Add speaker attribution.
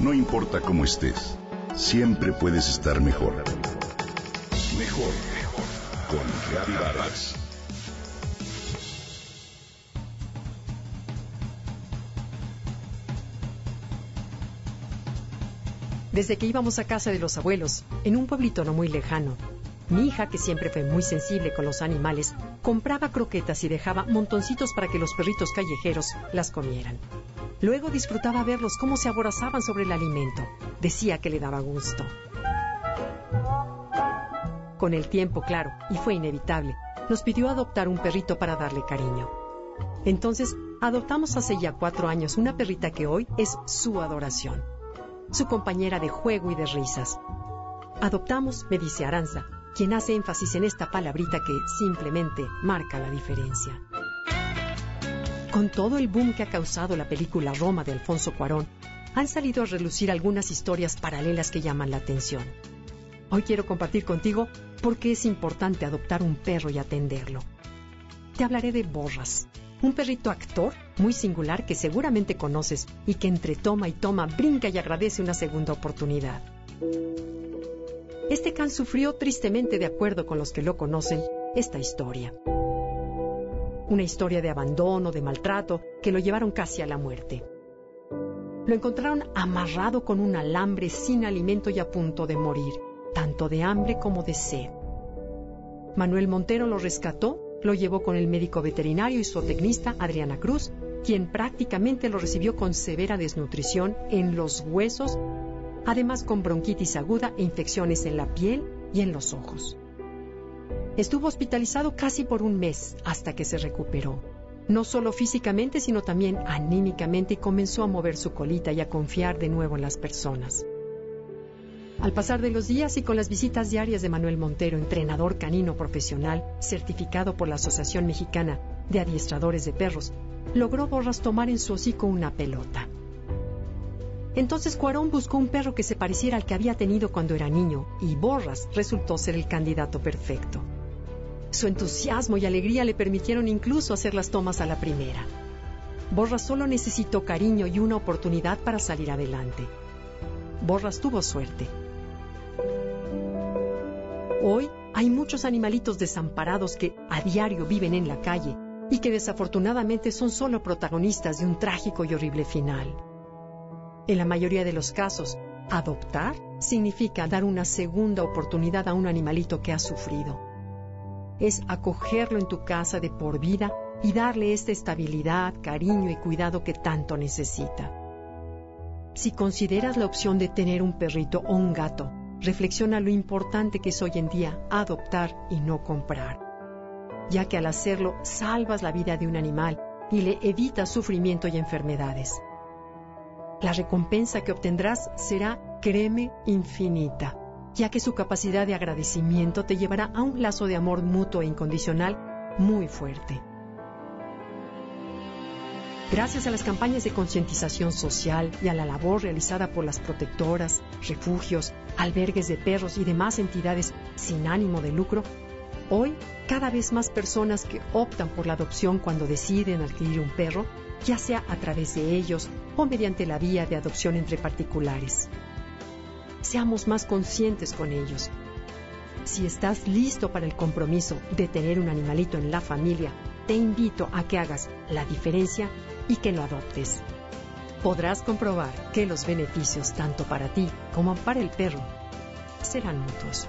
Speaker 1: No importa cómo estés, siempre puedes estar mejor. Mejor, mejor. Con Reavivadas.
Speaker 2: Desde que íbamos a casa de los abuelos, en un pueblito no muy lejano, mi hija, que siempre fue muy sensible con los animales, compraba croquetas y dejaba montoncitos para que los perritos callejeros las comieran. Luego disfrutaba verlos cómo se aborazaban sobre el alimento. Decía que le daba gusto. Con el tiempo, claro, y fue inevitable, nos pidió adoptar un perrito para darle cariño. Entonces, adoptamos hace ya cuatro años una perrita que hoy es su adoración, su compañera de juego y de risas. Adoptamos, me dice Aranza, quien hace énfasis en esta palabrita que simplemente marca la diferencia. Con todo el boom que ha causado la película Roma de Alfonso Cuarón, han salido a relucir algunas historias paralelas que llaman la atención. Hoy quiero compartir contigo por qué es importante adoptar un perro y atenderlo. Te hablaré de Borras, un perrito actor muy singular que seguramente conoces y que entre toma y toma brinca y agradece una segunda oportunidad. Este can sufrió tristemente, de acuerdo con los que lo conocen, esta historia una historia de abandono, de maltrato, que lo llevaron casi a la muerte. Lo encontraron amarrado con un alambre sin alimento y a punto de morir, tanto de hambre como de sed. Manuel Montero lo rescató, lo llevó con el médico veterinario y zootecnista Adriana Cruz, quien prácticamente lo recibió con severa desnutrición en los huesos, además con bronquitis aguda e infecciones en la piel y en los ojos. Estuvo hospitalizado casi por un mes hasta que se recuperó. No solo físicamente, sino también anímicamente y comenzó a mover su colita y a confiar de nuevo en las personas. Al pasar de los días y con las visitas diarias de Manuel Montero, entrenador canino profesional, certificado por la Asociación Mexicana de Adiestradores de Perros, logró Borras tomar en su hocico una pelota. Entonces Cuarón buscó un perro que se pareciera al que había tenido cuando era niño, y Borras resultó ser el candidato perfecto. Su entusiasmo y alegría le permitieron incluso hacer las tomas a la primera. Borras solo necesitó cariño y una oportunidad para salir adelante. Borras tuvo suerte. Hoy hay muchos animalitos desamparados que a diario viven en la calle y que desafortunadamente son solo protagonistas de un trágico y horrible final. En la mayoría de los casos, adoptar significa dar una segunda oportunidad a un animalito que ha sufrido es acogerlo en tu casa de por vida y darle esta estabilidad, cariño y cuidado que tanto necesita. Si consideras la opción de tener un perrito o un gato, reflexiona lo importante que es hoy en día adoptar y no comprar, ya que al hacerlo salvas la vida de un animal y le evitas sufrimiento y enfermedades. La recompensa que obtendrás será, créeme, infinita ya que su capacidad de agradecimiento te llevará a un lazo de amor mutuo e incondicional muy fuerte. Gracias a las campañas de concientización social y a la labor realizada por las protectoras, refugios, albergues de perros y demás entidades sin ánimo de lucro, hoy cada vez más personas que optan por la adopción cuando deciden adquirir un perro, ya sea a través de ellos o mediante la vía de adopción entre particulares seamos más conscientes con ellos. Si estás listo para el compromiso de tener un animalito en la familia, te invito a que hagas la diferencia y que lo adoptes. Podrás comprobar que los beneficios tanto para ti como para el perro serán mutuos.